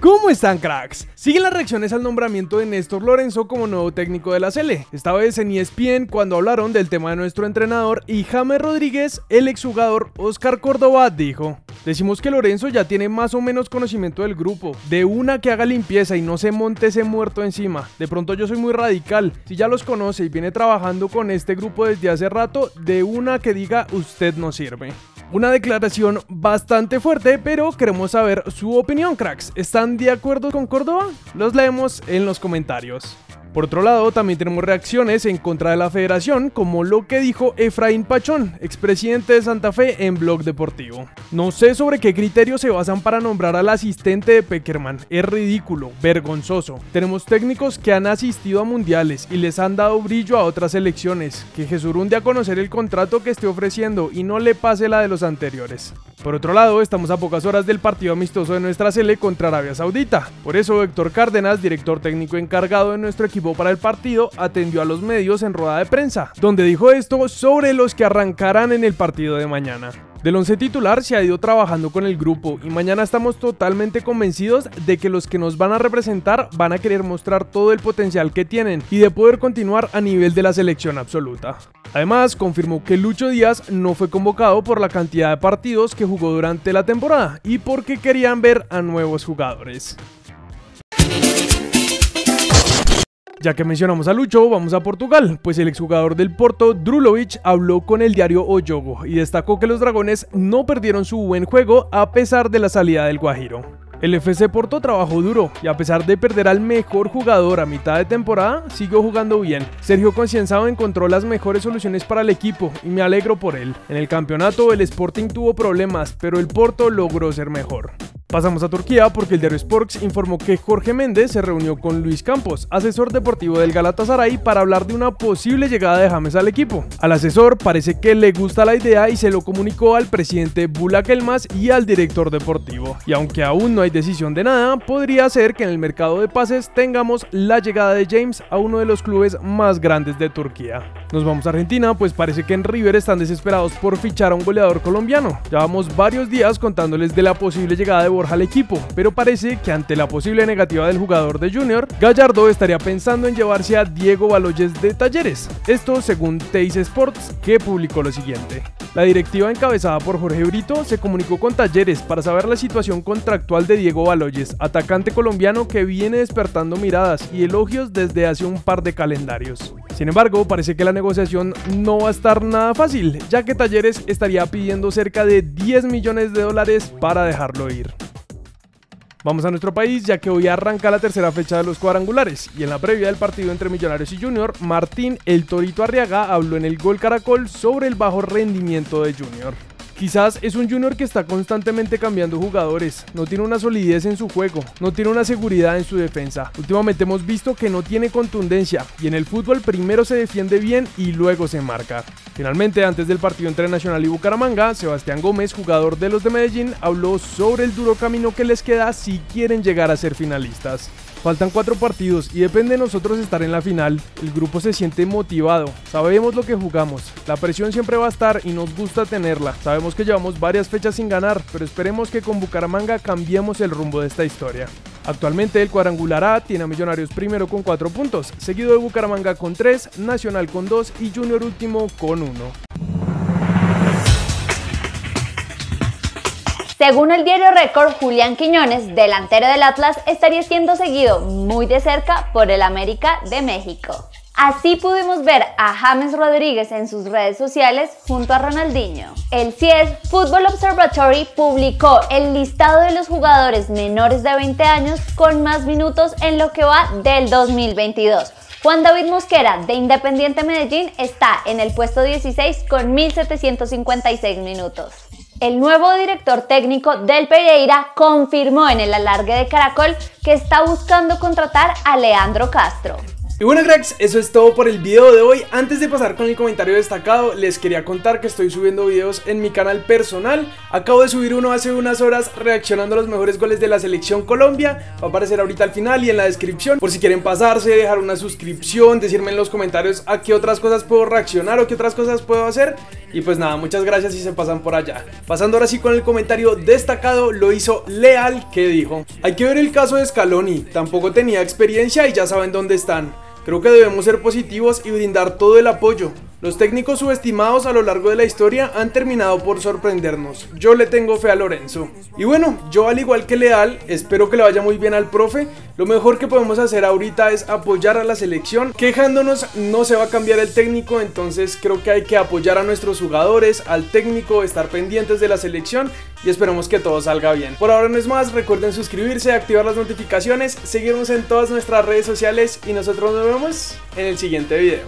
¿Cómo están cracks? Siguen las reacciones al nombramiento de Néstor Lorenzo como nuevo técnico de la Sele, esta vez en ESPN cuando hablaron del tema de nuestro entrenador y James Rodríguez, el exjugador Oscar Córdoba, dijo Decimos que Lorenzo ya tiene más o menos conocimiento del grupo, de una que haga limpieza y no se monte ese muerto encima. De pronto yo soy muy radical, si ya los conoce y viene trabajando con este grupo desde hace rato, de una que diga usted no sirve. Una declaración bastante fuerte, pero queremos saber su opinión, cracks. ¿Están de acuerdo con Córdoba? Los leemos en los comentarios. Por otro lado, también tenemos reacciones en contra de la federación, como lo que dijo Efraín Pachón, expresidente de Santa Fe en Blog Deportivo. No sé sobre qué criterios se basan para nombrar al asistente de Peckerman, es ridículo, vergonzoso. Tenemos técnicos que han asistido a mundiales y les han dado brillo a otras elecciones, que Jesurún a conocer el contrato que esté ofreciendo y no le pase la de los anteriores. Por otro lado, estamos a pocas horas del partido amistoso de nuestra Sele contra Arabia Saudita. Por eso, Héctor Cárdenas, director técnico encargado de nuestro equipo para el partido, atendió a los medios en rueda de prensa, donde dijo esto sobre los que arrancarán en el partido de mañana. Del once titular se ha ido trabajando con el grupo y mañana estamos totalmente convencidos de que los que nos van a representar van a querer mostrar todo el potencial que tienen y de poder continuar a nivel de la selección absoluta. Además, confirmó que Lucho Díaz no fue convocado por la cantidad de partidos que jugó durante la temporada y porque querían ver a nuevos jugadores. Ya que mencionamos a Lucho, vamos a Portugal, pues el exjugador del Porto, Drulovic, habló con el diario O Jogo y destacó que los dragones no perdieron su buen juego a pesar de la salida del Guajiro. El FC Porto trabajó duro y a pesar de perder al mejor jugador a mitad de temporada, siguió jugando bien. Sergio Concienzado encontró las mejores soluciones para el equipo y me alegro por él. En el campeonato el Sporting tuvo problemas, pero el Porto logró ser mejor. Pasamos a Turquía porque el diario Sports informó que Jorge Méndez se reunió con Luis Campos, asesor deportivo del Galatasaray, para hablar de una posible llegada de James al equipo. Al asesor parece que le gusta la idea y se lo comunicó al presidente Bulak Elmas y al director deportivo. Y aunque aún no hay decisión de nada, podría ser que en el mercado de pases tengamos la llegada de James a uno de los clubes más grandes de Turquía. Nos vamos a Argentina, pues parece que en River están desesperados por fichar a un goleador colombiano. Llevamos varios días contándoles de la posible llegada de al equipo, pero parece que ante la posible negativa del jugador de Junior, Gallardo estaría pensando en llevarse a Diego Baloyes de Talleres. Esto según Teis Sports, que publicó lo siguiente. La directiva encabezada por Jorge Brito se comunicó con Talleres para saber la situación contractual de Diego Baloyes, atacante colombiano que viene despertando miradas y elogios desde hace un par de calendarios. Sin embargo, parece que la negociación no va a estar nada fácil, ya que Talleres estaría pidiendo cerca de 10 millones de dólares para dejarlo ir. Vamos a nuestro país ya que hoy arranca la tercera fecha de los cuadrangulares y en la previa del partido entre Millonarios y Junior, Martín El Torito Arriaga habló en el Gol Caracol sobre el bajo rendimiento de Junior. Quizás es un Junior que está constantemente cambiando jugadores, no tiene una solidez en su juego, no tiene una seguridad en su defensa. Últimamente hemos visto que no tiene contundencia y en el fútbol primero se defiende bien y luego se marca. Finalmente, antes del partido entre Nacional y Bucaramanga, Sebastián Gómez, jugador de los de Medellín, habló sobre el duro camino que les queda si quieren llegar a ser finalistas. Faltan cuatro partidos y depende de nosotros estar en la final. El grupo se siente motivado, sabemos lo que jugamos, la presión siempre va a estar y nos gusta tenerla. Sabemos que llevamos varias fechas sin ganar, pero esperemos que con Bucaramanga cambiemos el rumbo de esta historia. Actualmente el cuadrangular A tiene a Millonarios primero con 4 puntos, seguido de Bucaramanga con 3, Nacional con 2 y Junior último con 1. Según el diario Record, Julián Quiñones, delantero del Atlas, estaría siendo seguido muy de cerca por el América de México. Así pudimos ver a James Rodríguez en sus redes sociales junto a Ronaldinho. El CIES Football Observatory publicó el listado de los jugadores menores de 20 años con más minutos en lo que va del 2022. Juan David Mosquera de Independiente Medellín está en el puesto 16 con 1.756 minutos. El nuevo director técnico del Pereira confirmó en el alargue de Caracol que está buscando contratar a Leandro Castro. Y bueno cracks, eso es todo por el video de hoy. Antes de pasar con el comentario destacado, les quería contar que estoy subiendo videos en mi canal personal. Acabo de subir uno hace unas horas reaccionando a los mejores goles de la selección Colombia. Va a aparecer ahorita al final y en la descripción. Por si quieren pasarse, dejar una suscripción, decirme en los comentarios a qué otras cosas puedo reaccionar o qué otras cosas puedo hacer. Y pues nada, muchas gracias si se pasan por allá. Pasando ahora sí con el comentario destacado, lo hizo Leal que dijo, hay que ver el caso de Scaloni, tampoco tenía experiencia y ya saben dónde están. Creo que debemos ser positivos y brindar todo el apoyo. Los técnicos subestimados a lo largo de la historia han terminado por sorprendernos. Yo le tengo fe a Lorenzo. Y bueno, yo al igual que Leal, espero que le vaya muy bien al profe. Lo mejor que podemos hacer ahorita es apoyar a la selección. Quejándonos no se va a cambiar el técnico, entonces creo que hay que apoyar a nuestros jugadores, al técnico, estar pendientes de la selección y esperemos que todo salga bien. Por ahora no es más, recuerden suscribirse, activar las notificaciones, seguirnos en todas nuestras redes sociales y nosotros nos vemos en el siguiente video.